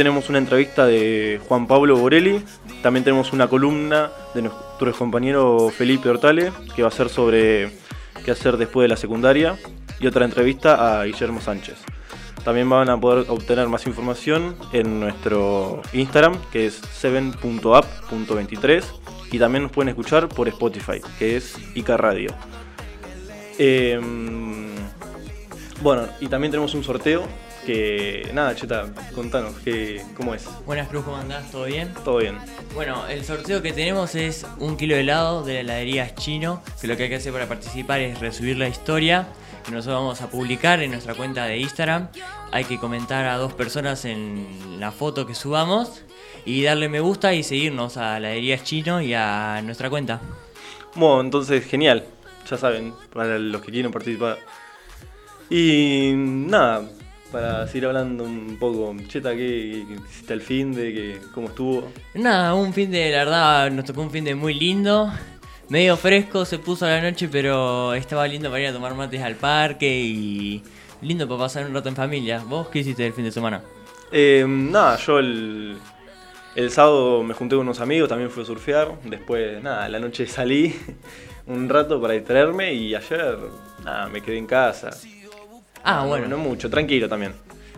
tenemos una entrevista de Juan Pablo Borelli. También tenemos una columna de nuestro compañero Felipe Hortale, que va a ser sobre qué hacer después de la secundaria. Y otra entrevista a Guillermo Sánchez. También van a poder obtener más información en nuestro Instagram, que es 7.app.23. Y también nos pueden escuchar por Spotify, que es Ica Radio. Em, bueno, y también tenemos un sorteo que... Nada, Cheta, contanos, que, ¿cómo es? Buenas Cruz, ¿cómo andás? ¿Todo bien? Todo bien. Bueno, el sorteo que tenemos es un kilo de helado de la heladería Chino, que lo que hay que hacer para participar es resubir la historia, que nosotros vamos a publicar en nuestra cuenta de Instagram. Hay que comentar a dos personas en la foto que subamos y darle me gusta y seguirnos a la heladería Chino y a nuestra cuenta. Bueno, entonces genial, ya saben, para los que quieren participar. Y nada, para seguir hablando un poco, Cheta, ¿qué, qué hiciste al fin de que, cómo estuvo? Nada, un fin de, la verdad, nos tocó un fin de muy lindo. Medio fresco se puso a la noche, pero estaba lindo para ir a tomar mates al parque y lindo para pasar un rato en familia. ¿Vos qué hiciste el fin de semana? Eh, nada, yo el, el sábado me junté con unos amigos, también fui a surfear. Después, nada, la noche salí un rato para distraerme y ayer, nada, me quedé en casa. Ah, No, bueno, No, mucho, tranquilo también.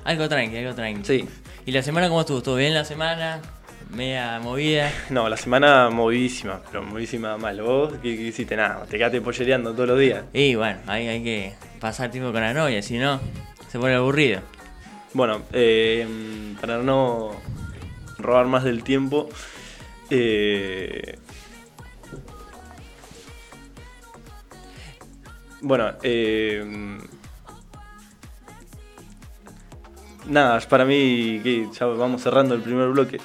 algo tranqui, algo tranqui. Sí. ¿Y la semana cómo estuvo? ¿Estuvo bien la semana? ¿Media movida? No, la semana movidísima, pero movidísima mal. ¿Vos qué, qué hiciste? Nada, te quedaste pollereando todos los días. Y bueno, ahí hay que pasar tiempo con la novia, si no, se pone aburrido. Bueno, eh, para no robar más del tiempo, eh, bueno, eh, nada, para mí que ya vamos cerrando el primer bloque.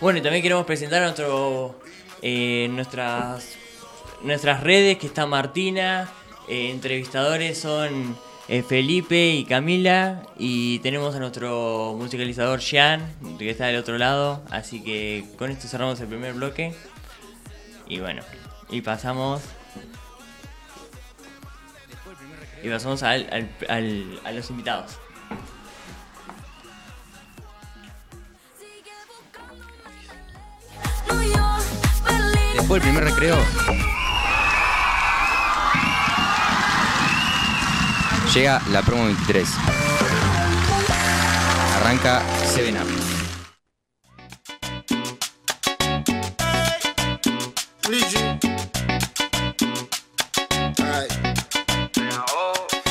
Bueno, y también queremos presentar a nuestro, eh, nuestras, nuestras redes, que está Martina, eh, entrevistadores son eh, Felipe y Camila, y tenemos a nuestro musicalizador Jean, que está del otro lado, así que con esto cerramos el primer bloque. Y bueno, y pasamos... Y pasamos al, al- al- a los invitados. Después del primer recreo. Llega la promo 23. Arranca 7up. Ay.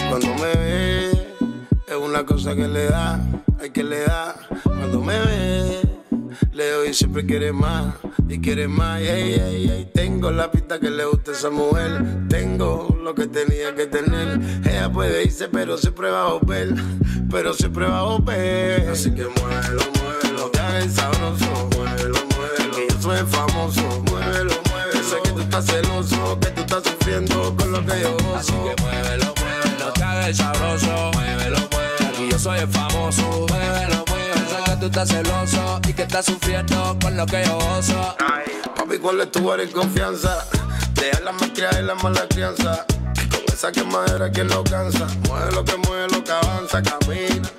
Cuando me ve, es una cosa que le da, hay que le da. Cuando me ve, le doy siempre quiere más y quiere más. Ey, ey, ey. Tengo la pista que le gusta a esa mujer, tengo lo que tenía que tener. Ella puede irse, pero siempre va a volver, pero siempre va a volver. Así que muévelo, muévelo, haga el sabroso, muévelo, muévelo. Que yo soy famoso, muévelo, muévelo. Sé que tú estás celoso, tú estás celoso y que estás sufriendo con lo que yo gozo. Papi, ¿cuál es tu área de confianza? Deja la malcriada y la mala crianza. Y con esa quemadera, ¿quién lo cansa? Mueve lo que mueve, lo que avanza, camina.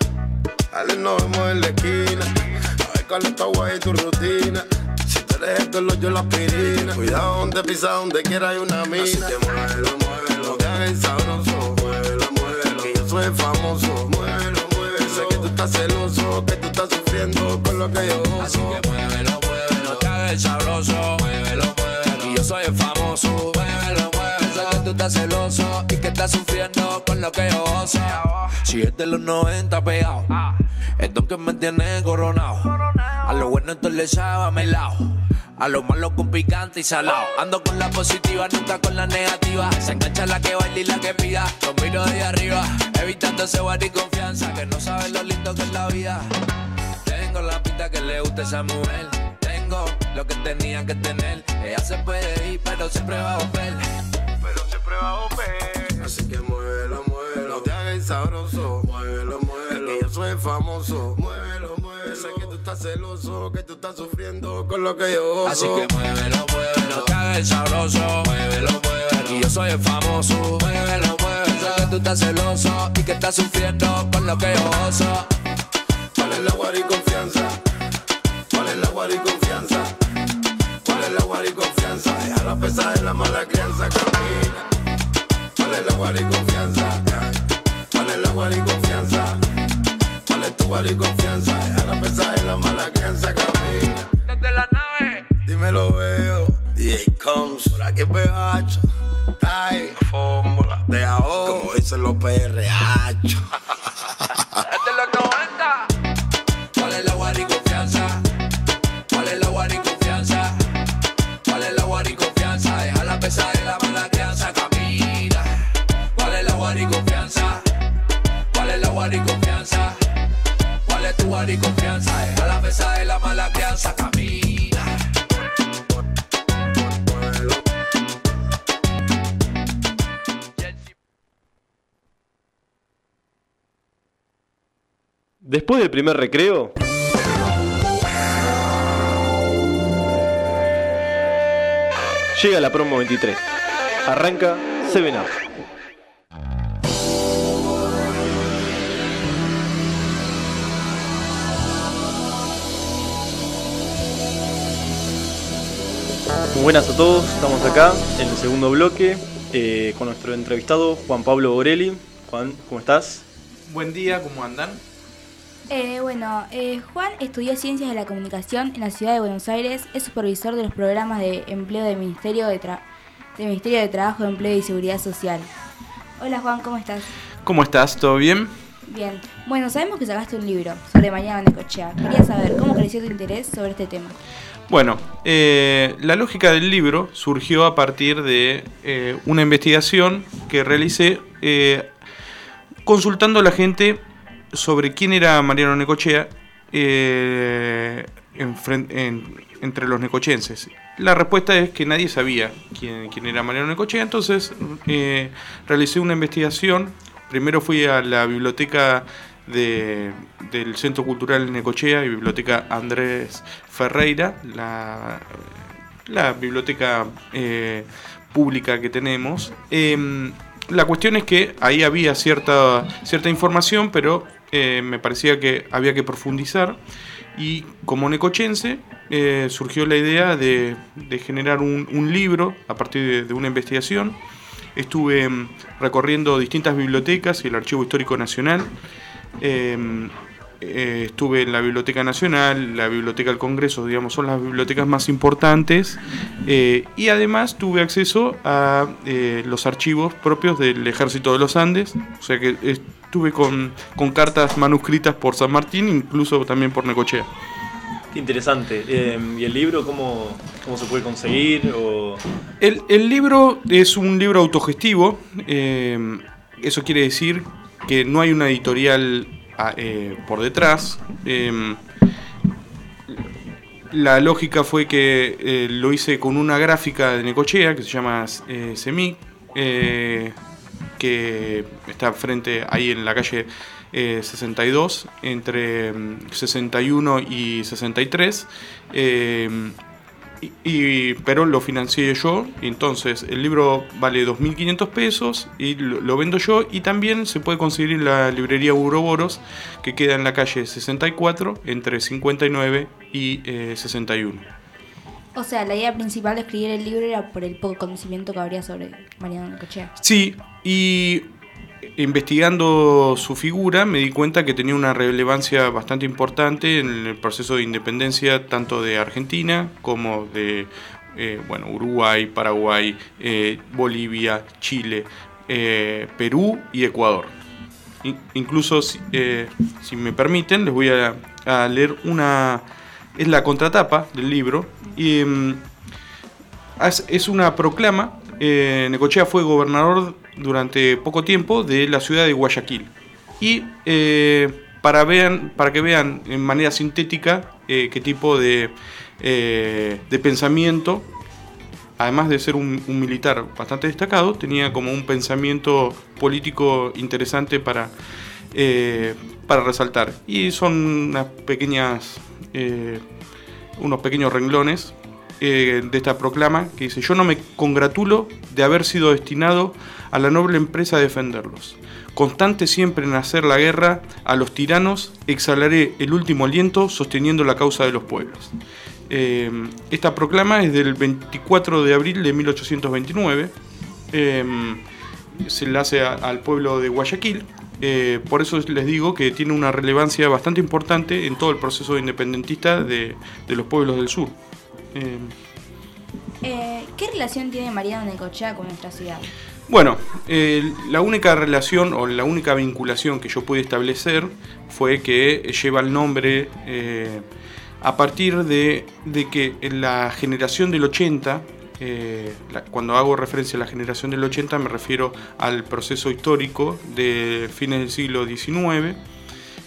Dale, nos vemos en la esquina. A ver cuál es tu agua y tu rutina. Si tú eres esto, lo yo la aspirina. Cuidado donde pisa, donde quiera hay una mina. Así que muévelo, muévelo, que haga el sabroso. Muévelo, muévelo, que yo soy famoso. Muévelo, muévelo. Sé que tú estás celoso, que tú estás sufriendo con lo que yo gozo. Así que muévelo, muévelo, haga el sabroso. Muévelo, muévelo. Aquí yo soy el famoso. Muévelo, muévelo. Sé que tú estás celoso y que estás sufriendo con lo que yo gozo. Si es de los 90 pegado, es don que me tiene coronado. A lo bueno esto le sabe lado. A lo malo con picante y salado. Ando con la positiva, nunca con la negativa. Se engancha la que baila y la que pida. Los miro de arriba, evitando ese y confianza. Que no sabe lo lindo que es la vida. Tengo la pinta que le gusta esa mujer. Tengo lo que tenía que tener. Ella se puede ir, pero siempre va a volver. pero siempre va a volver. Así que muévelo, muévelo, te haga el sabroso. Muévelo, muévelo, que yo soy famoso. Muévelo, muévelo, sé que tú estás celoso, que tú estás sufriendo con lo que yo gozo. Así que muévelo, muévelo, que haga el sabroso. Muévelo, muévelo. Y yo soy el famoso. Muévelo, muévelo. Sé que tú estás celoso y que estás sufriendo con lo que yo gozo. ¿Cuál es la guari confianza? ¿Cuál es la guari confianza? ¿Cuál es la guari confianza? Deja la pesada en la mala crianza, camina. ¿Cuál es la guari confianza? ¿Cuál es la guari confianza? ¿Cuál es tu guari confianza? Deja la pesada en la mala crianza, camina. Desde la nave. Dime lo veo. DJ Combs, por aquí pegacho. Ay, fórmula de ahora. Como dicen los PRH. Desde los 90. ¿Cuál la guari confianza? ¿Cuál es la guari confianza? ¿Cuál es la guari confianza? Deja la pesada y la mala crianza, camina. ¿Cuál es la guari confianza? ¿Cuál es la guari confianza? ¿Cuál es tu guari confianza? Deja la pesada y la mala crianza, camina. Después del primer recreo. Llega la promo 23. Arranca 7up. Muy buenas a todos, estamos acá en el segundo bloque eh, con nuestro entrevistado Juan Pablo Borelli. Juan, ¿cómo estás? Buen día, ¿cómo andan? Eh, bueno, eh, Juan estudió Ciencias de la Comunicación en la ciudad de Buenos Aires, es supervisor de los programas de empleo del Ministerio de, Tra- del Ministerio de Trabajo, Empleo y Seguridad Social. Hola Juan, ¿cómo estás? ¿Cómo estás? ¿Todo bien? Bien. Bueno, sabemos que sacaste un libro sobre Mariano Necochea. Quería saber cómo creció tu interés sobre este tema. Bueno, eh, la lógica del libro surgió a partir de eh, una investigación que realicé eh, consultando a la gente sobre quién era Mariano Necochea eh, entre los necochenses. La respuesta es que nadie sabía quién, quién era Mariano Necochea, entonces eh, realicé una investigación. Primero fui a la biblioteca de- del Centro Cultural Necochea y Biblioteca Andrés Ferreira, la, la biblioteca eh, pública que tenemos. Em, la cuestión es que ahí había cierta, cierta información, pero eh, me parecía que había que profundizar. Y como necochense, eh, surgió la idea de, generar un, libro a partir de, una investigación. Estuve mm, recorriendo distintas bibliotecas y el Archivo Histórico Nacional. Eh, estuve en la Biblioteca Nacional, la Biblioteca del Congreso, digamos, son las bibliotecas más importantes. eh, y además tuve acceso a eh, los archivos propios del Ejército de los Andes. O sea que estuve con, con cartas manuscritas por San Martín, incluso también por Necochea. Qué interesante. ¿Y el libro cómo, cómo se puede conseguir? O... El, el libro es un libro autogestivo. eso quiere decir que no hay una editorial ah, eh, por detrás. eh, la lógica fue que eh, lo hice con una gráfica de Necochea que se llama eh, Semic, eh, que está frente ahí en la calle eh, 62, entre mm, 61 y 63. Y, y- pero lo financié yo, y entonces el libro vale 2.500 pesos y lo, lo vendo yo y también se puede conseguir en la librería Uroboros que queda en la calle 64 entre 59 y eh, 61. O sea, la idea principal de escribir el libro era por el poco conocimiento que habría sobre Mariano Necochea. Sí, y investigando su figura me di cuenta que tenía una relevancia bastante importante en el proceso de independencia tanto de Argentina como de eh, bueno, Uruguay, Paraguay, eh, Bolivia, Chile, eh, Perú y Ecuador. In- incluso, si, me permiten, les voy a, leer una... Es la contratapa del libro. Y, em, es- una proclama. Necochea fue gobernador durante poco tiempo de la ciudad de Guayaquil. Y eh, para, vean, para que vean en manera sintética eh, qué tipo de, eh, de pensamiento, además de ser un, un militar bastante destacado, tenía como un pensamiento político interesante para, eh, para resaltar. Y son unas pequeñas, unos pequeños renglones. de esta proclama que dice, yo no me congratulo de haber sido destinado a la noble empresa de defenderlos. Constante siempre en hacer la guerra a los tiranos, exhalaré el último aliento sosteniendo la causa de los pueblos. Eh, esta proclama es del 24 de abril de 1829. Eh, se la hace al pueblo de Guayaquil. Eh, por eso les digo que tiene una relevancia bastante importante en todo el proceso independentista de, los pueblos del sur. ¿Qué relación tiene Mariano Necochea con nuestra ciudad? Bueno, la única relación o la única vinculación que yo pude establecer fue que lleva el nombre eh, a partir de, que en la generación del 80, eh, cuando hago referencia a la generación del 80 me refiero al proceso histórico de fines del siglo XIX,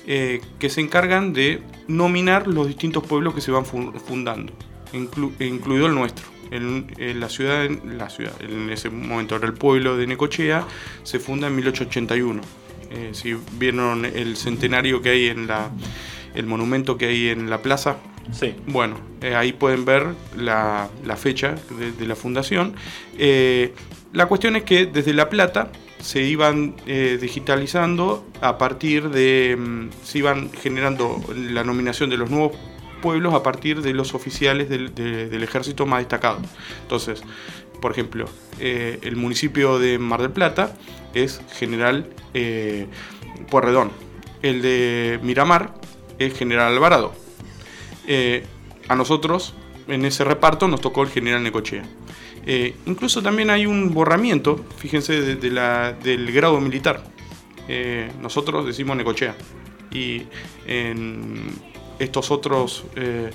eh, que se encargan de nominar los distintos pueblos que se van fu- fundando, inclu- incluido el nuestro. En, en la ciudad, en la ciudad, en ese momento era el pueblo de Necochea, se funda en 1881. Eh, si vieron el centenario que hay en la, el monumento que hay en la plaza, Sí. bueno, eh, ahí pueden ver la, la fecha de, de la fundación. Eh, la cuestión es que desde La Plata se iban eh, digitalizando a partir de... mm, se iban generando la nominación de los nuevos pueblos a partir de los oficiales del, de- del ejército más destacados. Entonces, por ejemplo, eh, el municipio de Mar del Plata es General eh, Puerredón. El de Miramar es General Alvarado. Eh, a nosotros, en ese reparto, nos tocó el general Necochea. Eh, incluso también hay un borramiento, fíjense, del grado militar. Nosotros decimos Necochea. Y en estos otros eh,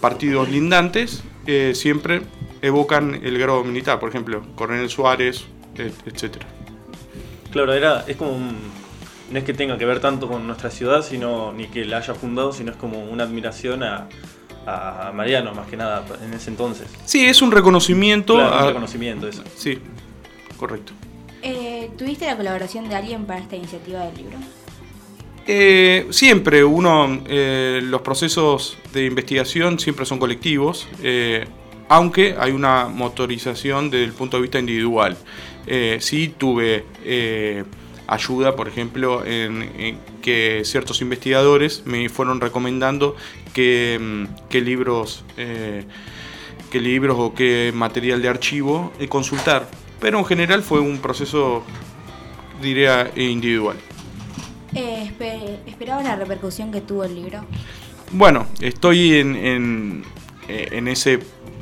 partidos lindantes eh, siempre evocan el grado militar. Por ejemplo, Coronel Suárez, et- etcétera. Claro, era, es como un, no es que tenga que ver tanto con nuestra ciudad, sino ni que la haya fundado, sino es como una admiración a, a Mariano, más que nada, en ese entonces. Sí, es un reconocimiento. Claro, un reconocimiento, eso. Sí, correcto. Eh, ¿Tuviste la colaboración de alguien para esta iniciativa del libro? Eh, siempre uno, eh, los procesos de investigación siempre son colectivos, eh, aunque hay una motorización desde el punto de vista individual. Sí tuve ayuda, por ejemplo, en, que ciertos investigadores me fueron recomendando que, mm, libros, qué libros o qué material de archivo consultar. Pero en general fue un proceso, diría, individual. Eh, espe- ¿Esperabas la repercusión que tuvo el libro? Bueno, estoy en, en, eh, en ese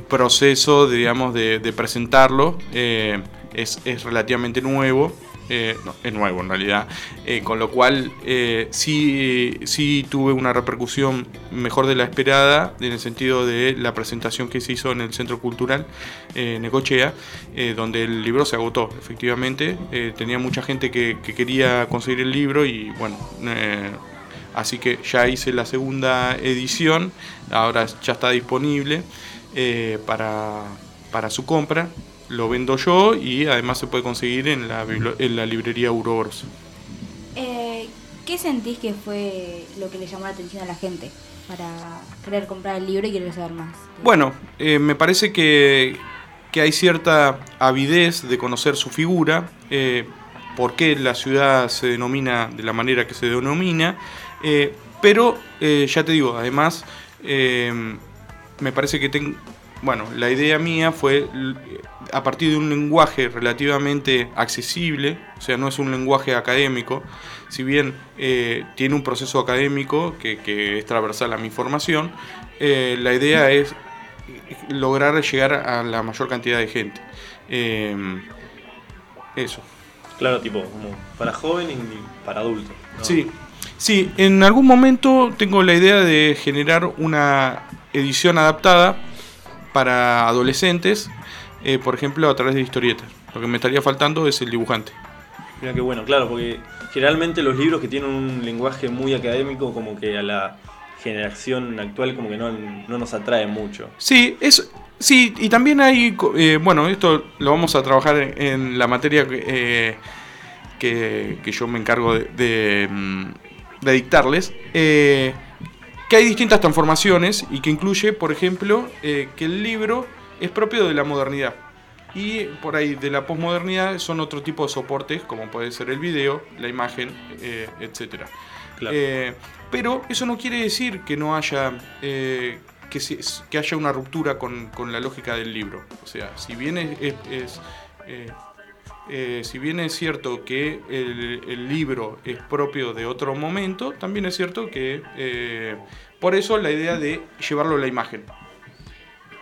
proceso, digamos, de, de presentarlo. Eh, es, es relativamente nuevo. Eh, es nuevo en realidad. eh, con lo cual, eh, sí, sí tuve una repercusión mejor de la esperada, en el sentido de la presentación que se hizo en el Centro Cultural eh, Necochea, donde el libro se agotó, efectivamente. Tenía mucha gente que, que quería conseguir el libro y, bueno. Así que ya hice la segunda edición, ahora ya está disponible para, para su compra. Lo vendo yo y además se puede conseguir en la, en la librería Uroboros. Eh, ¿Qué sentís que fue lo que le llamó la atención a la gente para querer comprar el libro y querer saber más? Bueno, eh, me parece que, que hay cierta avidez de conocer su figura, eh, por qué la ciudad se denomina de la manera que se denomina, pero ya te digo, además, me parece que tengo... Bueno, la idea mía fue l- a partir de un lenguaje relativamente accesible, o sea, no es un lenguaje académico, si bien eh, tiene un proceso académico que, que es transversal a mi formación, eh, la idea es lograr llegar a la mayor cantidad de gente. Eh, eso. Claro, tipo, como para joven y para adultos. ¿no? Sí, sí, en algún momento tengo la idea de generar una edición adaptada para adolescentes, eh, por ejemplo, a través de historietas. Lo que me estaría faltando es el dibujante. Mira qué bueno, claro, porque generalmente los libros que tienen un lenguaje muy académico, como que a la generación actual, como que no, no nos atrae mucho. Sí, es, sí, y también hay, eh, bueno, esto lo vamos a trabajar en, en la materia que, eh, que, que yo me encargo de, de, mm, de dictarles, eh, que hay distintas transformaciones y que incluye, por ejemplo, eh, que el libro es propio de la modernidad. Y por ahí de la posmodernidad son otro tipo de soportes, como puede ser el video, la imagen, eh, etc. Claro. Eh, pero eso no quiere decir que no haya, eh, que, se- que haya una ruptura con, con la lógica del libro. O sea, si bien es, es- es, eh, eh, si bien es cierto que el, el libro es propio de otro momento, también es cierto que eh, por eso la idea de llevarlo a la imagen.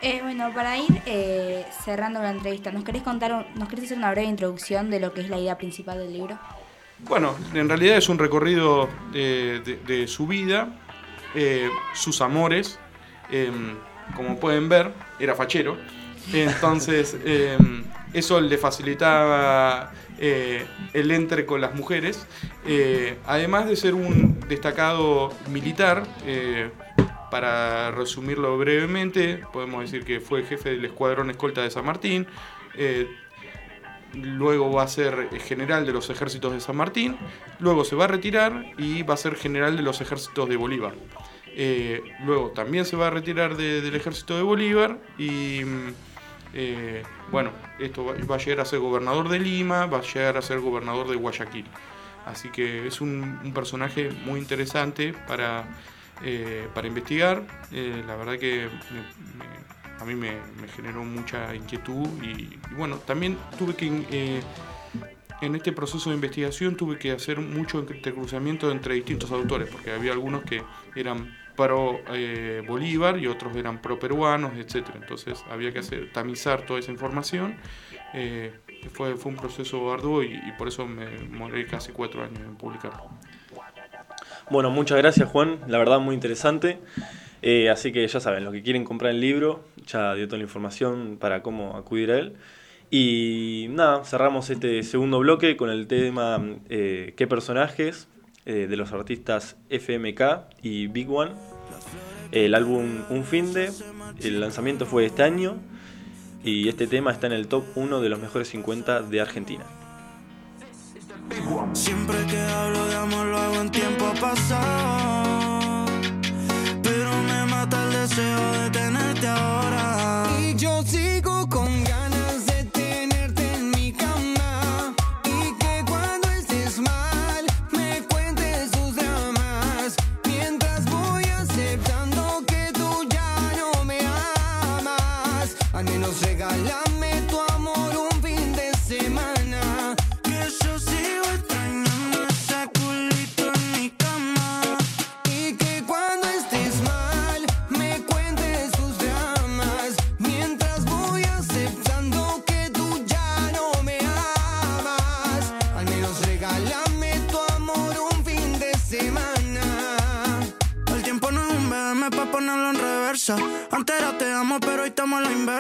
Eh, bueno, para ir cerrando la entrevista, ¿nos querés contar, un- nos querés hacer una breve introducción de lo que es la idea principal del libro? Bueno, en realidad es un recorrido de, de- de su vida, sus amores. em, como pueden ver, era fachero. Entonces, em, eso le facilitaba eh, el entre con las mujeres. Eh, además de ser un destacado militar, eh, para resumirlo brevemente, podemos decir que fue jefe del escuadrón escolta de San Martín. luego va a ser general de los ejércitos de San Martín, luego se va a retirar y va a ser general de los ejércitos de Bolívar. Luego también se va a retirar de- del ejército de Bolívar y mm, eh, bueno, esto va, a llegar a ser gobernador de Lima, va a llegar a ser gobernador de Guayaquil. Así que es un, personaje muy interesante para, eh, para investigar. Eh, la verdad que a mí me, generó mucha inquietud y, bueno, también tuve que, en este proceso de investigación tuve que hacer mucho intercruzamiento entre distintos autores, porque había algunos que eran pro eh, Bolívar y otros eran pro peruanos, etc. Entonces había que hacer, tamizar toda esa información. Eh, fue, fue un proceso arduo y, y por eso me moré casi cuatro años en publicarlo. Bueno, muchas gracias Juan, la verdad muy interesante. Eh, así que ya saben, los que quieren comprar el libro, ya dio toda la información para cómo acudir a él. Y nada, cerramos este segundo bloque con el tema eh, ¿Qué personajes? eh, de los artistas FMK y Big One. El álbum Un Finde, el lanzamiento fue este año y este tema está en el top 1 de los mejores 50 de Argentina. Siempre que hablo de amor lo hago en tiempo pasado.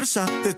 Estamos a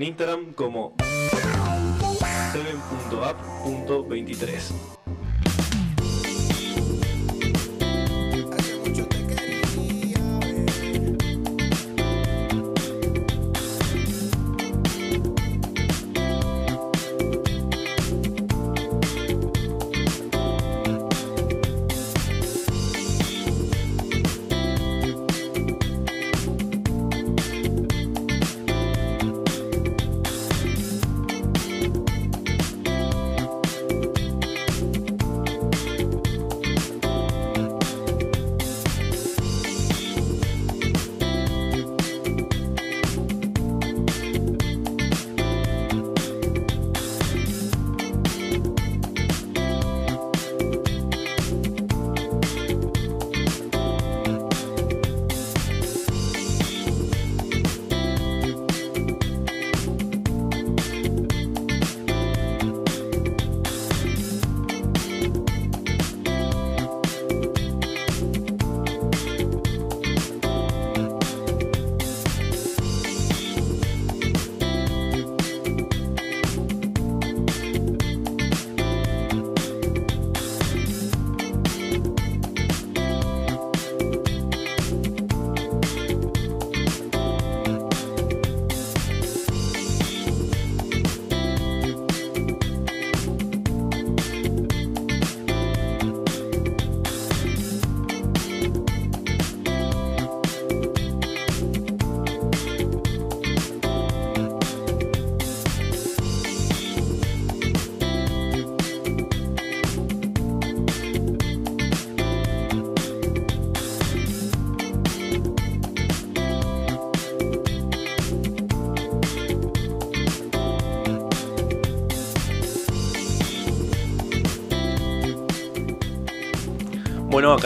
en Instagram como 7.app.23.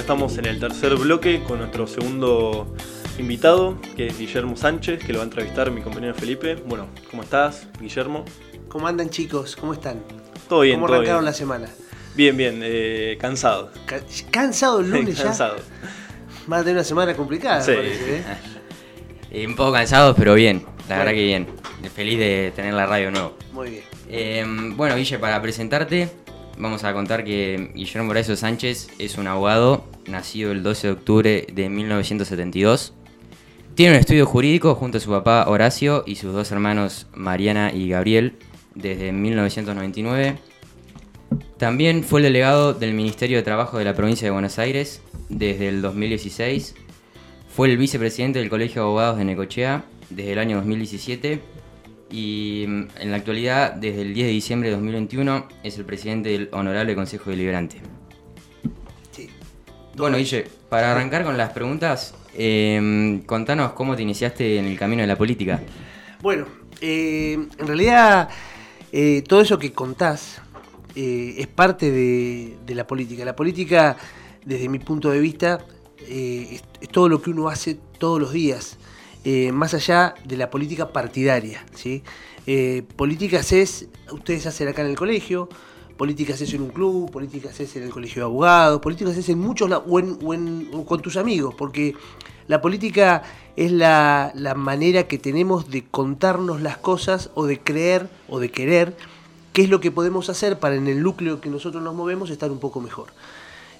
estamos en el tercer bloque con nuestro segundo invitado, que es Guillermo Sánchez, que lo va a entrevistar mi compañero Felipe. Bueno, ¿cómo estás, Guillermo? ¿Cómo andan chicos? ¿Cómo están? Todo bien, ¿Cómo todo arrancaron bien. la semana? Bien, bien, eh, cansado. Ca- ¿Cansado el lunes ya? cansado. A tener una semana complicada, Sí. me parece, ¿eh? Eh, un poco cansados, pero bien. La Bueno. verdad que bien. Feliz de tener la radio de nuevo. Muy bien. Eh, bueno, Guille, para presentarte, vamos a contar que Guillermo Moraes Sánchez es un abogado nacido el 12 de octubre de 1972. Tiene un estudio jurídico junto a su papá Horacio y sus dos hermanos Mariana y Gabriel desde 1999. También fue el delegado del Ministerio de Trabajo de la provincia de Buenos Aires desde el 2016. Fue el vicepresidente del Colegio de Abogados de Necochea desde el año 2017 y mm, en la actualidad, desde el 10 de diciembre de 2021, es el presidente del Honorable Consejo Deliberante. Sí. Bueno, Guille, para arrancar con las preguntas, eh, contanos cómo te iniciaste en el camino de la política. Bueno, eh, en realidad eh, todo eso que contás eh, es parte de, de la política. La política, desde mi punto de vista, eh, es, es todo lo que uno hace todos los días, eh, más allá de la política partidaria. ¿sí? Eh, políticas es, ustedes hacen acá en el colegio, políticas es en un club, políticas es en el colegio de abogados, políticas es en muchos o, o con tus amigos, porque la política es la, la manera que tenemos de contarnos las cosas o de creer o de querer qué es lo que podemos hacer para en el núcleo que nosotros nos movemos estar un poco mejor.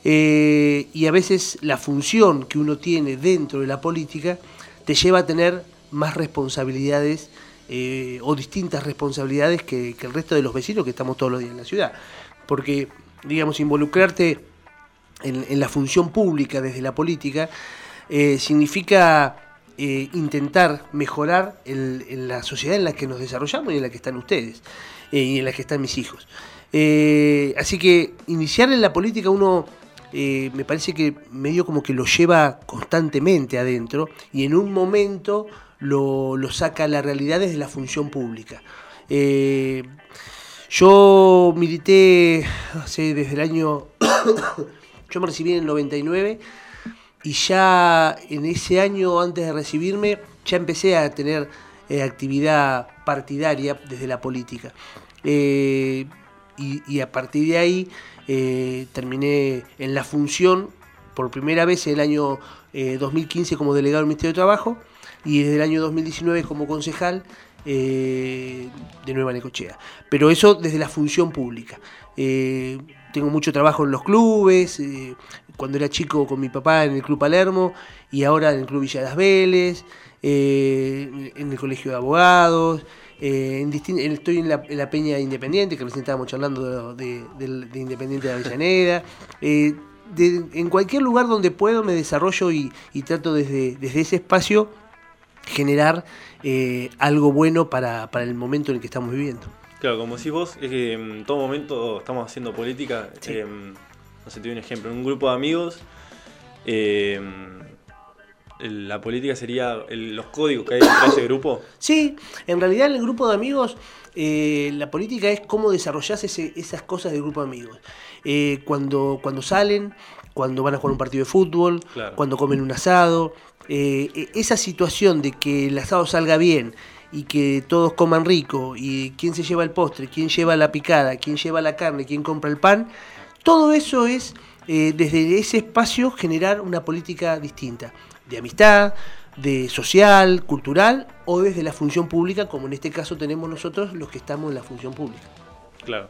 Eh, y a veces la función que uno tiene dentro de la política te lleva a tener más responsabilidades eh, o distintas responsabilidades que, el resto de los vecinos que estamos todos los días en la ciudad. Porque, digamos, involucrarte en, la función pública desde la política eh, significa eh, intentar mejorar la sociedad en la que nos desarrollamos y en la que están ustedes y en la que están mis hijos. Así que iniciar en la política uno eh, me parece que medio como que lo lleva constantemente adentro y en un momento lo, saca a la realidad desde la función pública. Eh, yo milité hace desde el año... yo me recibí en el 99 y ya en ese año antes de recibirme ya empecé a tener eh, actividad partidaria desde la política. Y a partir de ahí eh, terminé en la función por primera vez en el año eh, 2015 como delegado del Ministerio de Trabajo y desde el año 2019 como concejal eh, de Nueva Necochea. Pero eso desde la función pública. Eh, tengo mucho trabajo en los clubes, eh, cuando era chico con mi papá en el Club Palermo y ahora en el Club Villa de las Vélez, eh, en el Colegio de Abogados, eh, en estoy en la, en la Peña Independiente, que recién estábamos charlando de, de- del- de Independiente de Avellaneda. Eh, de- en cualquier lugar donde puedo me desarrollo y, y trato desde, desde ese espacio generar eh, algo bueno para, para el momento en el que estamos viviendo. Claro, como decís vos, es que en todo momento estamos haciendo política. Sí. eh, no sé, te doy un ejemplo. En un grupo de amigos, el- la política sería el- los códigos que hay dentro de ese grupo. Sí, en realidad en el grupo de amigos eh, la política es cómo desarrollás ese- esas cosas del grupo de amigos. Eh, cuando, cuando salen, cuando van a jugar un partido de fútbol, Claro. cuando comen un asado, eh, e- esa situación de que el asado salga bien y que todos coman rico y quién se lleva el postre, quién lleva la picada, quién lleva la carne, quién compra el pan, todo eso es eh, desde ese espacio generar una política distinta, de amistad, de social, cultural o desde la función pública, como en este caso tenemos nosotros los que estamos en la función pública. Claro.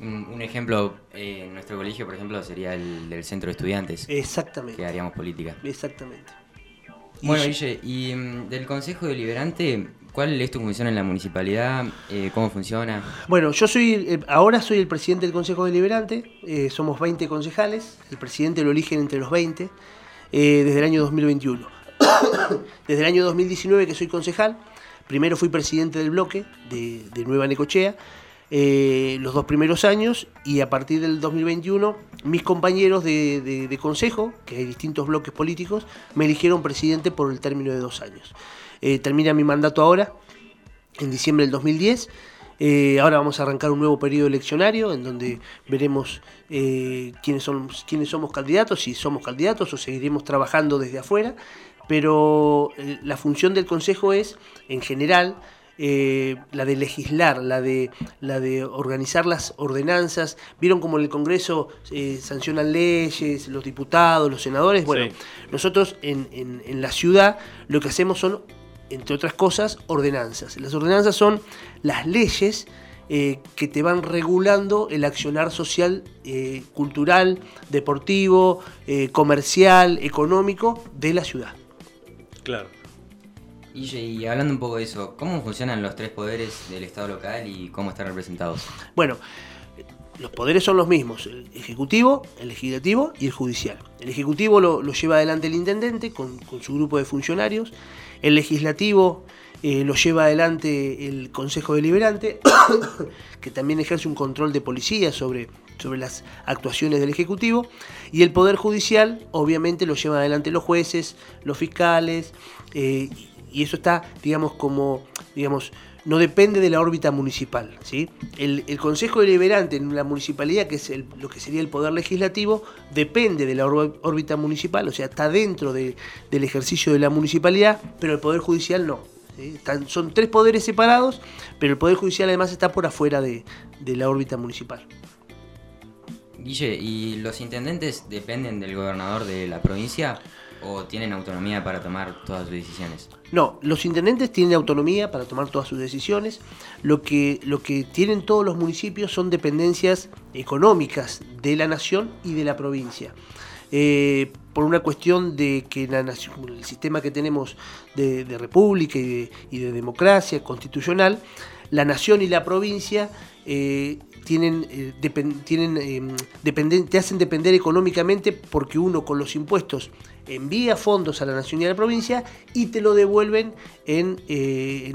Un, ejemplo eh, en nuestro colegio, por ejemplo, sería el del centro de estudiantes, Exactamente. que haríamos política. Exactamente. Bueno, Guille, y mm, del Consejo Deliberante, ¿cuál es tu función en la municipalidad? Eh, ¿Cómo funciona? Bueno, yo soy, el- ahora soy el presidente del Consejo Deliberante, eh, somos 20 concejales, el presidente lo eligen entre los 20 eh, desde el año 2021. desde el año 2019 que soy concejal, primero fui presidente del bloque de, Nueva Necochea, eh, los dos primeros años, y a partir del 2021 mis compañeros de consejo, que hay distintos bloques políticos, me eligieron presidente por el término de dos años. Eh, termina mi mandato ahora, en diciembre del 2010. Eh, ahora vamos a arrancar un nuevo periodo eleccionario en donde veremos eh, quiénes, son, quiénes somos candidatos, si somos candidatos o seguiremos trabajando desde afuera. Pero eh, la función del Consejo es, en general, eh, la de legislar, la de, la de organizar las ordenanzas. Vieron como en el Congreso eh, sancionan leyes, los diputados, los senadores. Bueno, Sí. nosotros en, en- en la ciudad lo que hacemos son, entre otras cosas, ordenanzas. Las ordenanzas son las leyes eh, que te van regulando el accionar social, eh, cultural, deportivo, eh, comercial, económico de la ciudad. Claro. Y, y hablando un poco de eso, ¿cómo funcionan los tres poderes del Estado local y cómo están representados? Bueno, los poderes son los mismos, el ejecutivo, el legislativo y el judicial. El ejecutivo lo, lo lleva adelante el intendente con, con su grupo de funcionarios, el legislativo eh, lo lleva adelante el Consejo Deliberante, que también ejerce un control de policía sobre, sobre las actuaciones del Ejecutivo, y el Poder Judicial obviamente lo llevan adelante los jueces, los fiscales, eh, y eso está, digamos, como, digamos, no depende de la órbita municipal. ¿sí? El, Consejo Deliberante en la municipalidad, que es el- lo que sería el poder legislativo, depende de la órbita municipal, o sea, está dentro de- del ejercicio de la municipalidad, pero el Poder Judicial no. son tres poderes separados, pero el Poder Judicial además está por afuera de, de la órbita municipal. Guille, ¿y los intendentes dependen del gobernador de la provincia o tienen autonomía para tomar todas sus decisiones? No, los intendentes tienen autonomía para tomar todas sus decisiones. Lo que, lo que tienen todos los municipios son dependencias económicas de la nación y de la provincia. Eh, por una cuestión de que la el sistema que tenemos de, república y de, democracia constitucional, la nación y la provincia eh, tienen, eh, eh, dependen- te hacen depender económicamente porque uno con los impuestos envía fondos a la nación y a la provincia y te lo devuelven en, eh,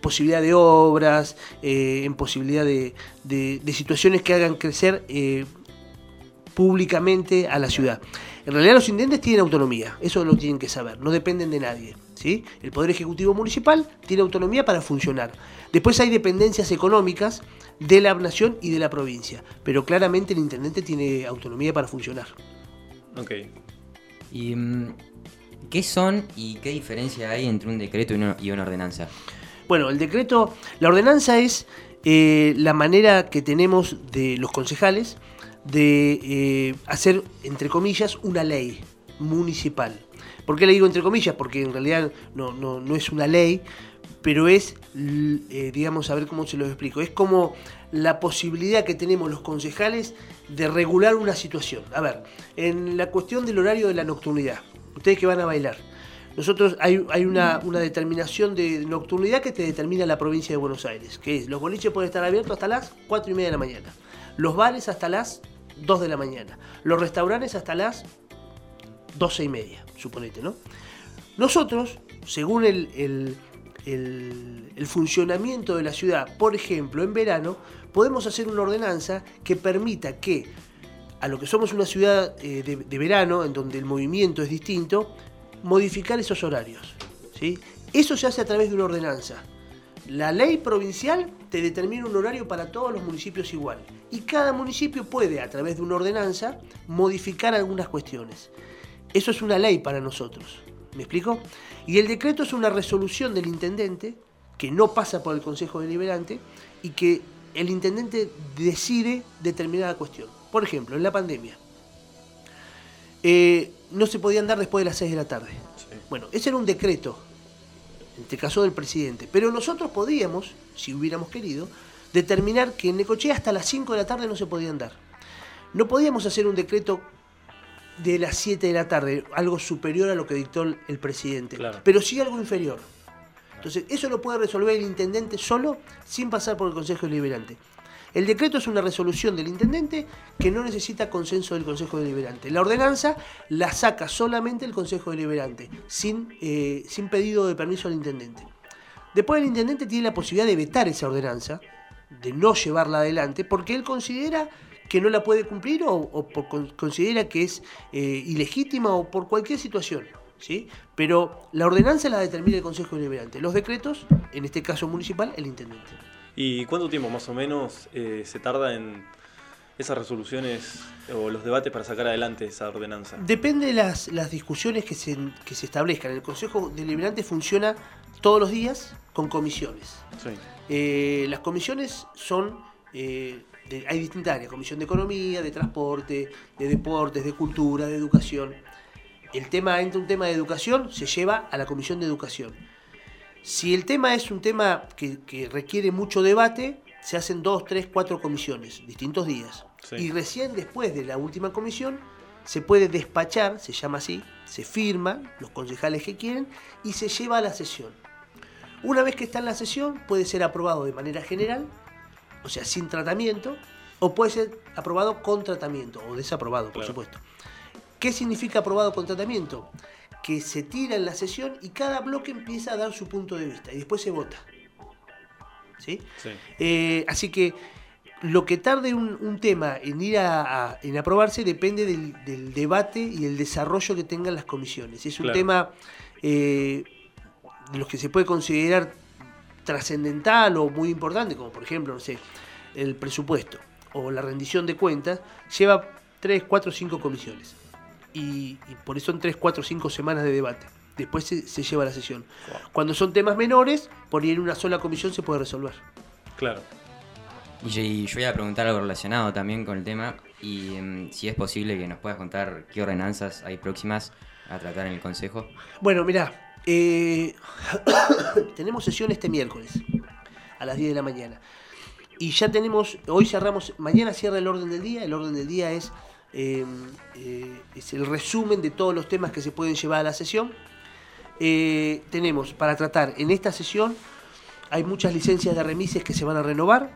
posibilidad de obras, eh, en posibilidad de situaciones que hagan crecer eh, públicamente a la ciudad. En realidad los intendentes tienen autonomía, eso lo tienen que saber, no dependen de nadie. ¿sí? El Poder Ejecutivo Municipal tiene autonomía para funcionar. Después hay dependencias económicas de la nación y de la provincia, pero claramente el intendente tiene autonomía para funcionar. Ok. ¿Y mm, qué son y qué diferencia hay entre un decreto y una, ordenanza? Bueno, el decreto, la ordenanza es eh, la manera que tenemos de los concejales de eh, hacer, entre comillas, una ley municipal. ¿Por qué le digo entre comillas? Porque en realidad no, no, no es una ley, pero es, eh, digamos, a ver cómo se lo explico, es como la posibilidad que tenemos los concejales de regular una situación. A ver, en la cuestión del horario de la nocturnidad, ustedes que van a bailar, nosotros hay, hay una, una determinación de nocturnidad que te determina la provincia de Buenos Aires, que es los boliches pueden estar abiertos hasta las 4 y media de la mañana, los bares hasta las 2 de la mañana, los restaurantes hasta las 12 y media, suponete, ¿no? Nosotros, según el- el- funcionamiento de la ciudad, por ejemplo, en verano, podemos hacer una ordenanza que permita que, a lo que somos una ciudad eh, de, de verano, en donde el movimiento es distinto, modificar esos horarios. ¿sí? Eso se hace a través de una ordenanza. La ley provincial te determina un horario para todos los municipios igual. Y cada municipio puede, a través de una ordenanza, modificar algunas cuestiones. Eso es una ley para nosotros. ¿Me explico? Y el decreto es una resolución del intendente que no pasa por el Consejo Deliberante y que el intendente decide determinada cuestión. Por ejemplo, en la pandemia, eh, no se podía andar después de las 6 de la tarde. Bueno, ese era un decreto, en este caso del presidente. Pero nosotros podíamos, si hubiéramos querido, determinar que en Necochea hasta las 5 de la tarde no se podía andar. No podíamos hacer un decreto de las 7 de la tarde, algo superior a lo que dictó el presidente, Claro. pero sí algo inferior. Entonces, eso lo puede resolver el intendente solo sin pasar por el Consejo Deliberante. El decreto es una resolución del intendente que no necesita consenso del Consejo Deliberante. La ordenanza la saca solamente el Consejo Deliberante, sin, eh, sin pedido de permiso al intendente. Después el intendente tiene la posibilidad de vetar esa ordenanza, de no llevarla adelante, porque él considera que no la puede cumplir o, o por- con- considera que es eh, ilegítima o por cualquier situación. ¿sí? Pero la ordenanza la determina el Consejo Deliberante. Los decretos, en este caso municipal, el intendente. ¿Y cuánto tiempo más o menos eh, se tarda en esas resoluciones o los debates para sacar adelante esa ordenanza? Depende de las, las discusiones que se, que se establezcan. El Consejo Deliberante funciona todos los días con comisiones. Sí. Eh, las comisiones son, eh, de- hay distintas áreas, comisión de economía, de transporte, de deportes, de cultura, de educación. El tema, entra un tema de educación, se lleva a la comisión de educación. Si el tema es un tema que, que requiere mucho debate, se hacen dos, tres, cuatro comisiones, distintos días. Sí. Y recién después de la última comisión, se puede despachar, se llama así, se firman los concejales que quieren y se lleva a la sesión. Una vez que está en la sesión, puede ser aprobado de manera general, o sea, sin tratamiento, o puede ser aprobado con tratamiento, o desaprobado, por Claro. supuesto. ¿Qué significa aprobado con tratamiento? Que se tira en la sesión y cada bloque empieza a dar su punto de vista y después se vota. ¿Sí? Sí. Eh, así que lo que tarde un, un tema en ir a, a- en aprobarse depende del, del debate y el desarrollo que tengan las comisiones. Es un Claro. tema eh, de los que se puede considerar trascendental o muy importante, como por ejemplo, no sé, el presupuesto o la rendición de cuentas, lleva 3, 4, 5 comisiones. Y, y por eso son 3, 4, 5 semanas de debate. Después se, se lleva a la sesión. Cuando son temas menores, por ir en una sola comisión se puede resolver. Claro. Y yo, y yo iba a preguntar algo relacionado también con el tema y mm, si es posible que nos puedas contar qué ordenanzas hay próximas a tratar en el Consejo. Bueno, mirá, eh, tenemos sesión este miércoles a las 10 de la mañana. Y ya tenemos, hoy cerramos, mañana cierra el orden del día. El orden del día es, eh, eh, es el resumen de todos los temas que se pueden llevar a la sesión. Tenemos para tratar en esta sesión, hay muchas licencias de remises que se van a renovar.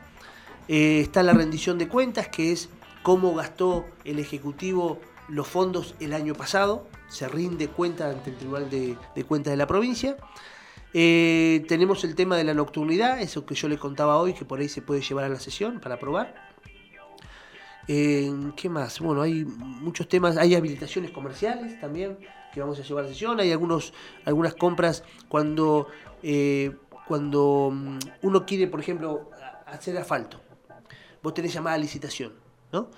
Está la rendición de cuentas, que es cómo gastó el Ejecutivo los fondos el año pasado. Se rinde cuenta ante el Tribunal de, de Cuentas de la provincia. Eh, tenemos el tema de la nocturnidad, eso que yo les contaba hoy, que por ahí se puede llevar a la sesión para aprobar. Eh, ¿Qué más? Bueno, hay muchos temas, hay habilitaciones comerciales también que vamos a llevar a sesión, hay algunos, algunas compras cuando, eh, cuando mm, uno quiere, por ejemplo, hacer asfalto. Vos tenés llamada a licitación, ¿no?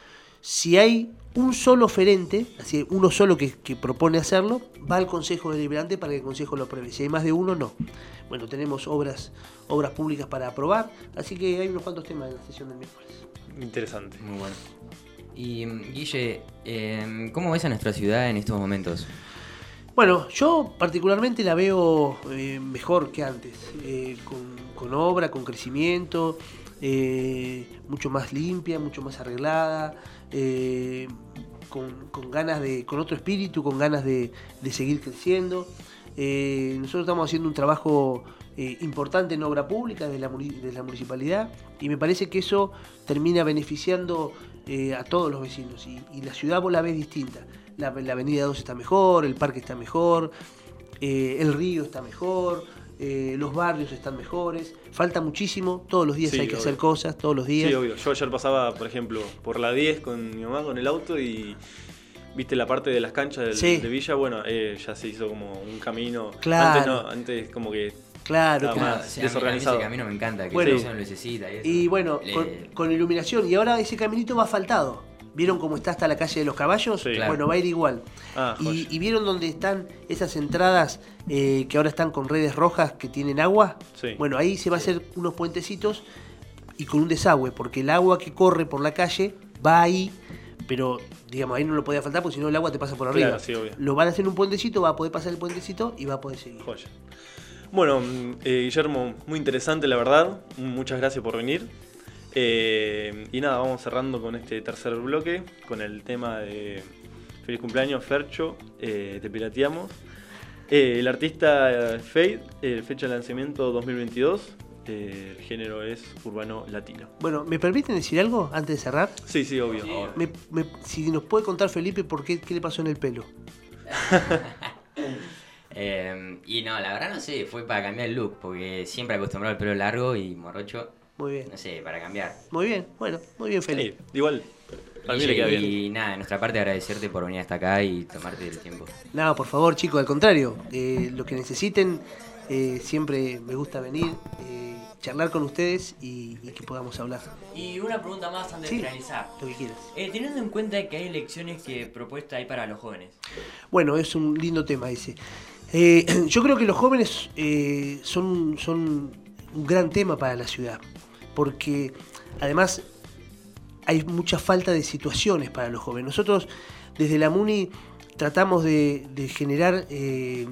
Si hay un solo oferente, así uno solo que, que propone hacerlo, va al Consejo Deliberante para que el Consejo lo apruebe. Si hay más de uno, no. Bueno, tenemos obras, obras públicas para aprobar, así que hay unos cuantos temas en la sesión del miércoles. Interesante. Muy bueno. Y Guille, em, ¿cómo ves a nuestra ciudad en estos momentos? Bueno, yo particularmente la veo eh, mejor que antes, eh, con, con obra, con crecimiento, eh, mucho más limpia, mucho más arreglada, eh, con, ganas de, con otro espíritu, con ganas de, seguir creciendo. Eh, nosotros estamos haciendo un trabajo eh, importante en obra pública de la, de la municipalidad y me parece que eso termina beneficiando a todos los vecinos y, la ciudad vos la ves distinta. La, la avenida 2 está mejor, el parque está mejor, el río está mejor, los barrios están mejores. Falta muchísimo, todos los días Sí, hay que obvio. hacer cosas, todos los días. Sí, obvio. Yo ayer pasaba, por ejemplo, por la 10 con mi mamá con el auto y viste la parte de las canchas del- Sí. de Villa, bueno, eh, ya se hizo como un camino. Claro. Antes no, antes como que Claro, claro. más. O sea, a mí- a mí desorganizado. ese camino me encanta, que Bueno. se lo necesita. Y, eso. Y bueno, Le- con, con iluminación. Y ahora ese caminito va faltado. ¿Vieron cómo está hasta la calle de los caballos? Sí. Claro. Bueno, va a ir igual. Ah, y, y vieron dónde están esas entradas eh, que ahora están con redes rojas que tienen agua? Sí. Bueno, ahí se va a hacer unos puentecitos y con un desagüe, porque el agua que corre por la calle va ahí, pero digamos, ahí no lo podía faltar porque si no el agua te pasa por arriba. Claro, sí, obvio. Lo van a hacer en un puentecito, va a poder pasar el puentecito y va a poder seguir. Joya. Bueno, eh, Guillermo, muy interesante la verdad. Muchas gracias por venir. Eh, y nada, vamos cerrando con este tercer bloque, con el tema de Feliz cumpleaños, Fercho, eh, te pirateamos. Eh, el artista Fade, eh, fecha de lanzamiento 2022, eh, el género es urbano latino. Bueno, ¿me permiten decir algo antes de cerrar? Sí, sí, obvio. Me- me- si nos puede contar Felipe por qué, qué le pasó en el pelo. Eh, y no, la verdad no sé, fue para cambiar el look, porque siempre acostumbrado al pelo largo y morocho, Muy bien. no sé, para cambiar. Muy bien, bueno, muy bien, Sí, Felipe. igual, a mí y, le queda bien. y nada, de nuestra parte agradecerte por venir hasta acá y tomarte el tiempo. No, por favor, chicos, al contrario. eh, lo que necesiten, Eh, siempre me gusta venir, eh, charlar con ustedes y, y que podamos hablar. Y una pregunta más antes Sí. de finalizar. Lo que quieras. Eh, teniendo en cuenta que hay elecciones que propuesta hay para los jóvenes. Bueno, es un lindo tema ese. Eh, yo creo que los jóvenes eh, son, son un gran tema para la ciudad, porque además hay mucha falta de situaciones para los jóvenes. Nosotros desde la MUNI tratamos de, generar eh,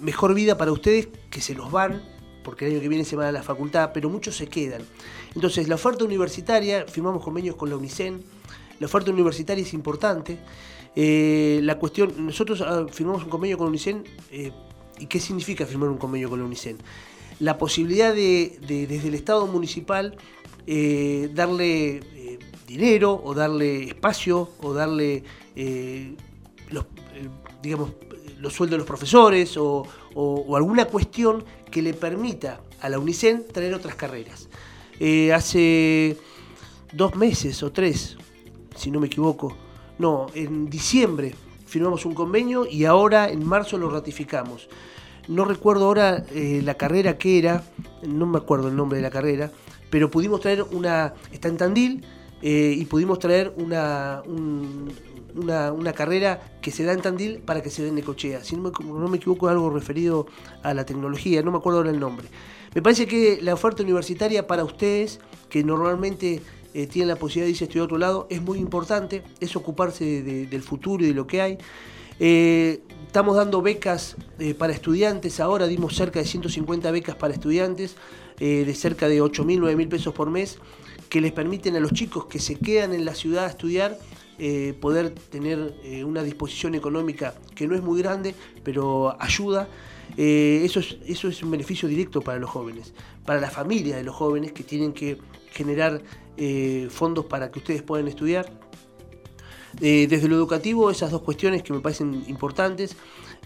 mejor vida para ustedes que se los van, porque el año que viene se van a la facultad, pero muchos se quedan. Entonces, la oferta universitaria, firmamos convenios con la UNICEN, la oferta universitaria es importante. Eh, la cuestión, nosotros ah, firmamos un convenio con la UNICEN, eh, ¿y qué significa firmar un convenio con la UNICEN? La posibilidad de, de, desde el Estado municipal, eh, darle eh, dinero o darle espacio o darle eh, los, digamos, los sueldos de los profesores o, o- alguna cuestión que le permita a la UNICEN traer otras carreras. Hace dos meses o tres, si no me equivoco, no, en diciembre firmamos un convenio y ahora en marzo lo ratificamos. No recuerdo ahora eh, la carrera que era, no me acuerdo el nombre de la carrera, pero pudimos traer una, está en Tandil, eh, y pudimos traer una, un- una, una carrera que se da en Tandil para que se dé en Necochea. Si no me, no me equivoco, algo referido a la tecnología, no me acuerdo ahora el nombre. Me parece que la oferta universitaria para ustedes, que normalmente eh, tienen la posibilidad de irse a estudiar a otro lado, es muy importante, es ocuparse de- de- del futuro y de lo que hay. Estamos dando becas eh, para estudiantes, ahora dimos cerca de 150 becas para estudiantes, eh, de cerca de 8 mil, 9 mil pesos por mes, que les permiten a los chicos que se quedan en la ciudad a estudiar eh, poder tener una disposición económica que no es muy grande, pero ayuda. Eso, es, un beneficio directo para los jóvenes, para la familia de los jóvenes que tienen que generar fondos para que ustedes puedan estudiar. Eh, desde lo educativo, esas dos cuestiones que me parecen importantes.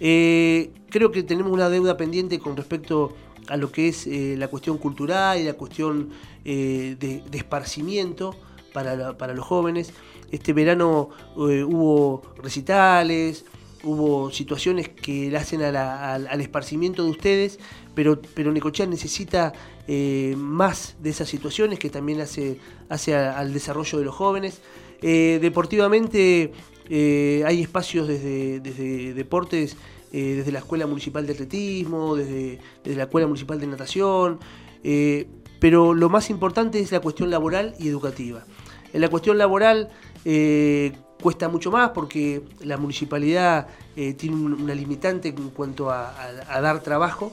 Eh, creo que tenemos una deuda pendiente con respecto a lo que es eh, la cuestión cultural y la cuestión de, esparcimiento para, para los jóvenes. Este verano hubo recitales, hubo situaciones que le hacen al, al esparcimiento de ustedes, pero, pero Necochea necesita más de esas situaciones que también hace, hace al desarrollo de los jóvenes. Eh, deportivamente eh, hay espacios desde, desde deportes, eh, desde la Escuela Municipal de Atletismo, desde, desde la Escuela Municipal de Natación, pero lo más importante es la cuestión laboral y educativa. En la cuestión laboral cuesta mucho más porque la municipalidad tiene un- una limitante en cuanto a, dar trabajo.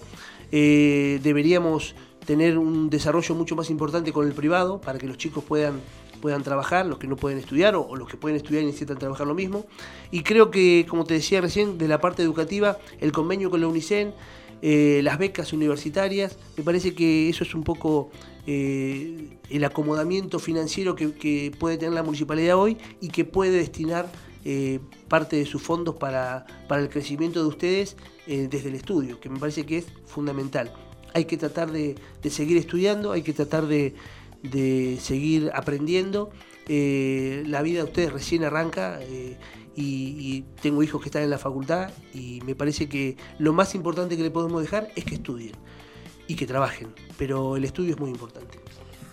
Deberíamos tener un desarrollo mucho más importante con el privado para que los chicos puedan, puedan trabajar, los que no pueden estudiar o, los que pueden estudiar y necesitan trabajar lo mismo. Y creo que, como te decía recién, de la parte educativa, el convenio con la UNICEN, eh, las becas universitarias, me parece que eso es un poco eh, el acomodamiento financiero que, puede tener la municipalidad hoy y que puede destinar eh, parte de sus fondos para, para el crecimiento de ustedes desde el estudio, que me parece que es fundamental. Hay que tratar de, de seguir estudiando, hay que tratar de, de seguir aprendiendo. Eh, la vida de ustedes recién arranca eh, y, y tengo hijos que están en la facultad y me parece que lo más importante que le podemos dejar es que estudien y que trabajen, pero el estudio es muy importante.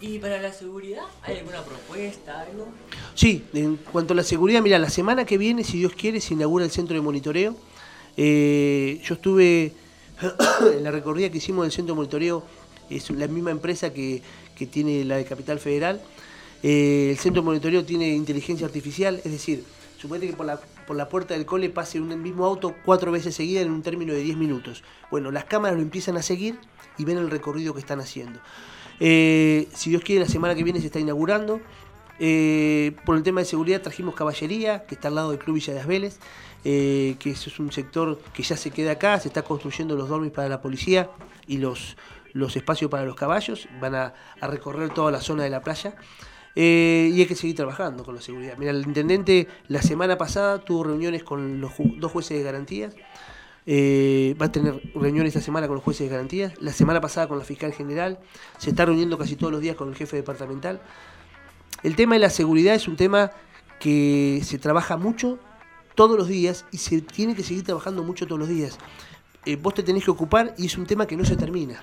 ¿Y para la seguridad? ¿Hay alguna propuesta, algo? Sí, en cuanto a la seguridad, mira, la semana que viene, si Dios quiere, se inaugura el centro de monitoreo. Eh, yo estuve en la recorrida que hicimos del centro de monitoreo, es la misma empresa que, que tiene la de Capital Federal. Eh, el centro de monitoreo tiene inteligencia artificial, es decir, suponete que por la, por la puerta del cole pase un mismo auto cuatro veces seguidas en un término de 10 minutos. Bueno, las cámaras lo empiezan a seguir y ven el recorrido que están haciendo. Eh, si Dios quiere, la semana que viene se está inaugurando. Eh, por el tema de seguridad trajimos caballería, que está al lado del Club Villa de las Vélez, que es un sector que ya se queda acá, se está construyendo los dormis para la policía y los, los espacios para los caballos, van a, recorrer toda la zona de la playa. Eh, y hay que seguir trabajando con la seguridad. Mira, el intendente la semana pasada tuvo reuniones con los dos jueces de garantías. Eh, va a tener reuniones esta semana con los jueces de garantías. La semana pasada con la fiscal general. Se está reuniendo casi todos los días con el jefe departamental. El tema de la seguridad es un tema que se trabaja mucho todos los días y se tiene que seguir trabajando mucho todos los días. eh, vos te tenés que ocupar y es un tema que no se termina.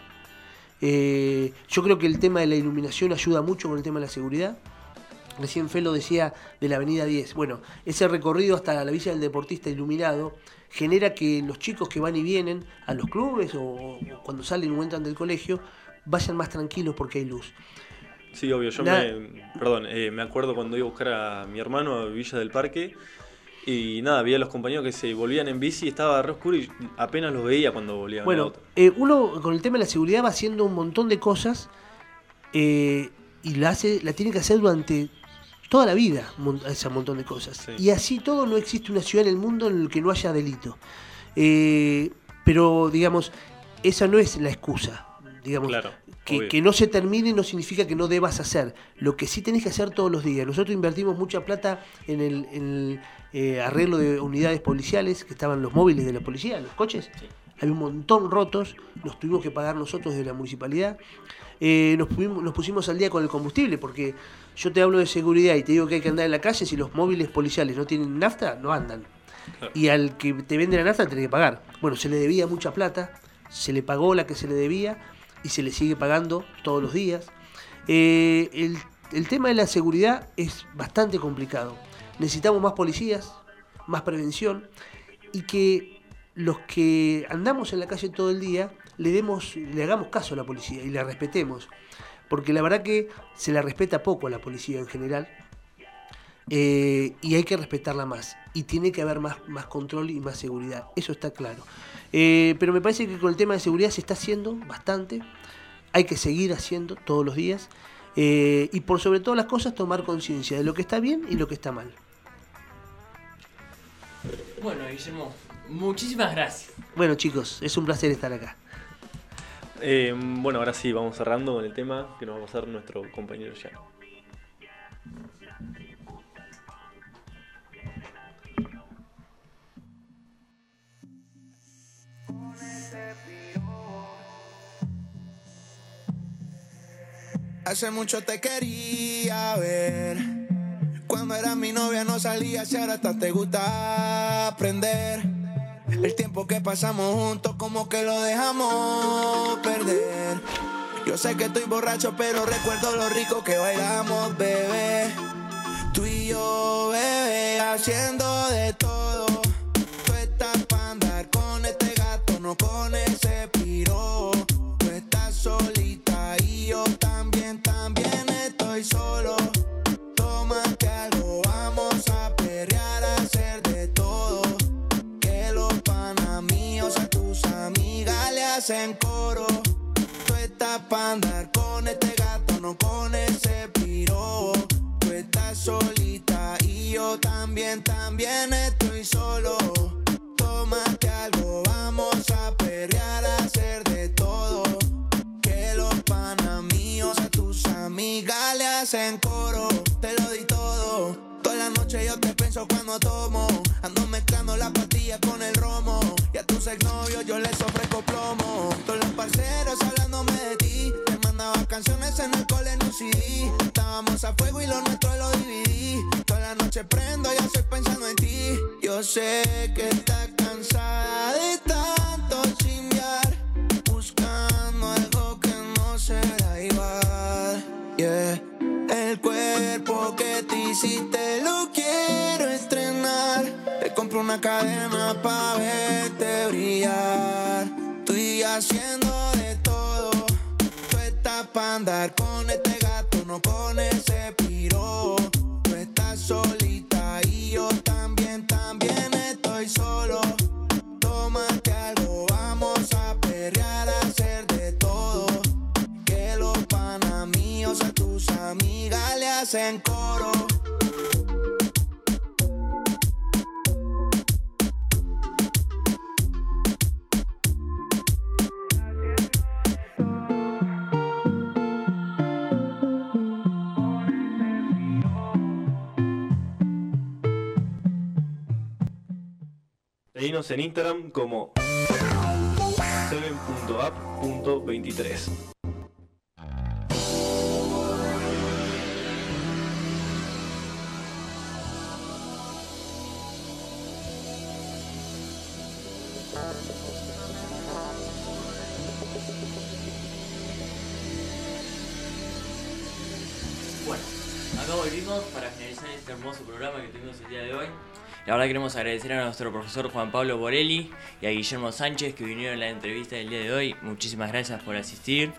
Eh, yo creo que el tema de la iluminación ayuda mucho con el tema de la seguridad. Recién Felo decía de la Avenida 10. Bueno, ese recorrido hasta la Villa del Deportista iluminado genera que los chicos que van y vienen a los clubes o, o cuando salen o entran del colegio vayan más tranquilos porque hay luz. Sí, obvio. Yo me, perdón, eh, me acuerdo cuando iba a buscar a mi hermano a Villa del Parque y nada, había los compañeros que se volvían en bici estaba re oscuro y apenas los veía cuando volvían. en Bueno, eh, uno con el tema de la seguridad va haciendo un montón de cosas eh, y la, hace, la tiene que hacer durante toda la vida, ese montón de cosas. Sí. Y así todo no existe una ciudad en el mundo en la que no haya delito. Eh, pero, digamos, esa no es la excusa. Digamos, Claro, que, no se termine no significa que no debas hacer. Lo que sí tenés que hacer todos los días. Nosotros invertimos mucha plata en el, en el, eh, arreglo de unidades policiales, que estaban los móviles de la policía, los coches. Había un montón rotos, los tuvimos que pagar nosotros de la municipalidad. Eh, nos, pusimos, nos pusimos al día con el combustible, porque yo te hablo de seguridad y te digo que hay que andar en la calle, si los móviles policiales no tienen nafta, no andan. Claro. Y al que te vende la nafta tenés que pagar. Bueno, se le debía mucha plata, se le pagó la que se le debía y se le sigue pagando todos los días. Eh, el, el tema de la seguridad es bastante complicado. Necesitamos más policías, más prevención y que los que andamos en la calle todo el día le demos, le hagamos caso a la policía y la respetemos. Porque la verdad que se la respeta poco a la policía en general. eh, y hay que respetarla más. Y tiene que haber más, más control y más seguridad. Eso está claro. Eh, pero me parece que con el tema de seguridad se está haciendo bastante. Hay que seguir haciendo todos los días. Eh, y por sobre todas las cosas tomar conciencia de lo que está bien y lo que está mal. Bueno, Guillermo, muchísimas gracias. Bueno chicos, es un placer estar acá. Eh, bueno, ahora sí, vamos cerrando con el tema que nos va a pasar nuestro compañero Jan. Hace mucho te quería ver. Cuando eras mi novia no salías y ahora hasta te gusta aprender. El tiempo que pasamos juntos como que lo dejamos perder. Yo sé que estoy borracho pero recuerdo lo rico que bailamos, bebé. Tú y yo, bebé, haciendo de para andar con este gato, no con ese piro. Tú estás solita y yo también, también estoy solo. Tómate algo, vamos a perrear, a hacer de todo. Que los panas míos a tus amigas le hacen coro. Te lo di todo. Toda la noche yo te pienso cuando tomo. Ando mezclando las pastillas con el romo. Y a tus exnovios yo les ofrezco plomo. Todos los parceros en el cole en un CD. Estábamos a fuego y lo nuestro lo dividí. Toda la noche prendo, yo estoy pensando en ti. Yo sé que estás cansada de tanto chingar. Buscando algo que no será igual. Yeah. El cuerpo que te hiciste lo quiero estrenar. Te compro una cadena pa' verte brillar. Estoy haciendo de andar con este gato, no con ese piro. Tú estás solita y yo también, también estoy solo. Tómate algo, vamos a perrear, a hacer de todo. Que los panas míos a tus amigas le hacen coro. Seguinos en Instagram como 7.app.23. Bueno, acá volvimos para finalizar este hermoso programa que tuvimos el día de hoy. La verdad queremos agradecer a nuestro profesor Juan Pablo Borelli y a Guillermo Sánchez que vinieron a la entrevista del día de hoy. Muchísimas gracias por asistir.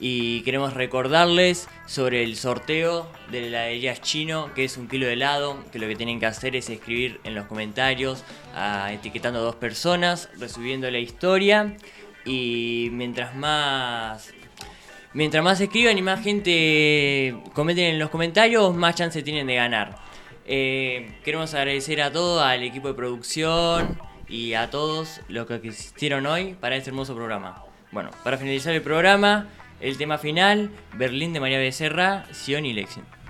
Y queremos recordarles sobre el sorteo de la chino, que es un kilo de helado, que lo que tienen que hacer es escribir en los comentarios ah, etiquetando a dos personas, resubiendo la historia. Y mientras más Mientras más escriban y más gente comenten en los comentarios, más chance tienen de ganar. Eh, queremos agradecer a todo, al equipo de producción y a todos los que asistieron hoy para este hermoso programa. Bueno, para finalizar el programa, el tema final, Berlín de María Becerra, Sion y Lexington.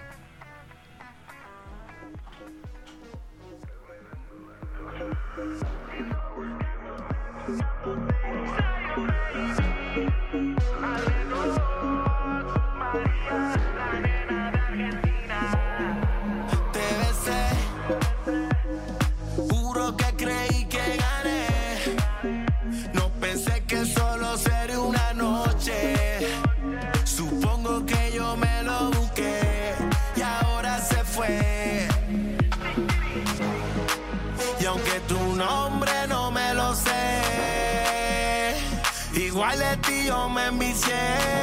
yeah.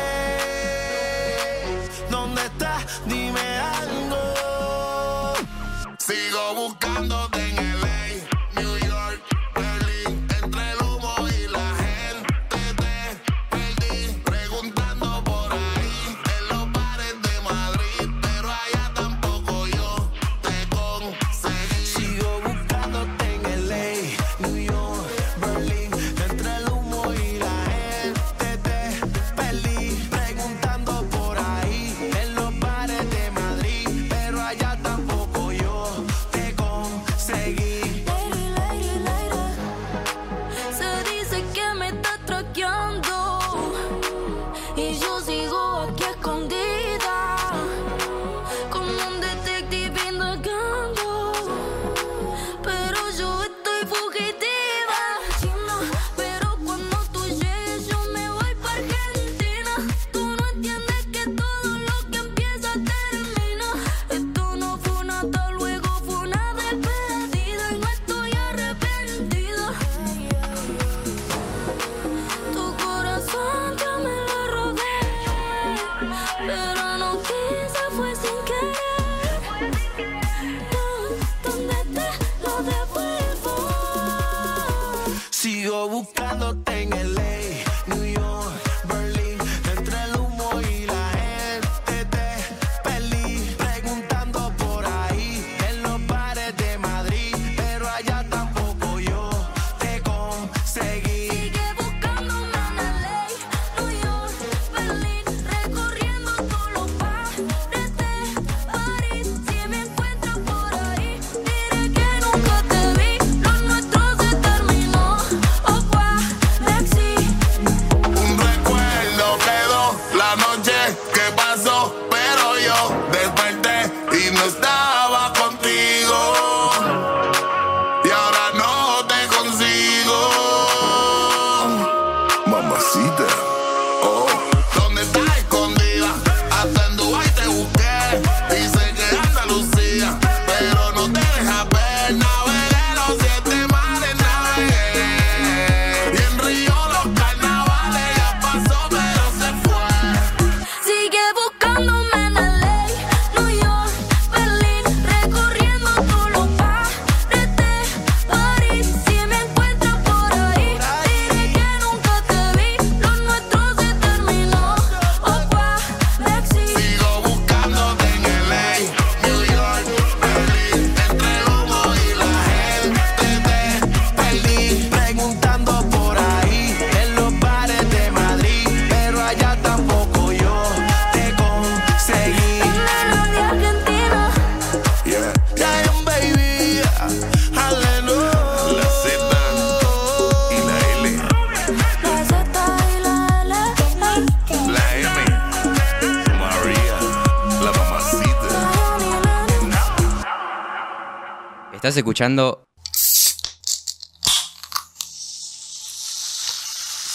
escuchando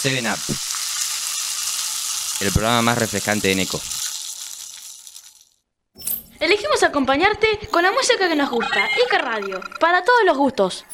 Seven Up, el programa más refrescante de Neco. Elegimos acompañarte con la música que nos gusta, Ica Radio, para todos los gustos.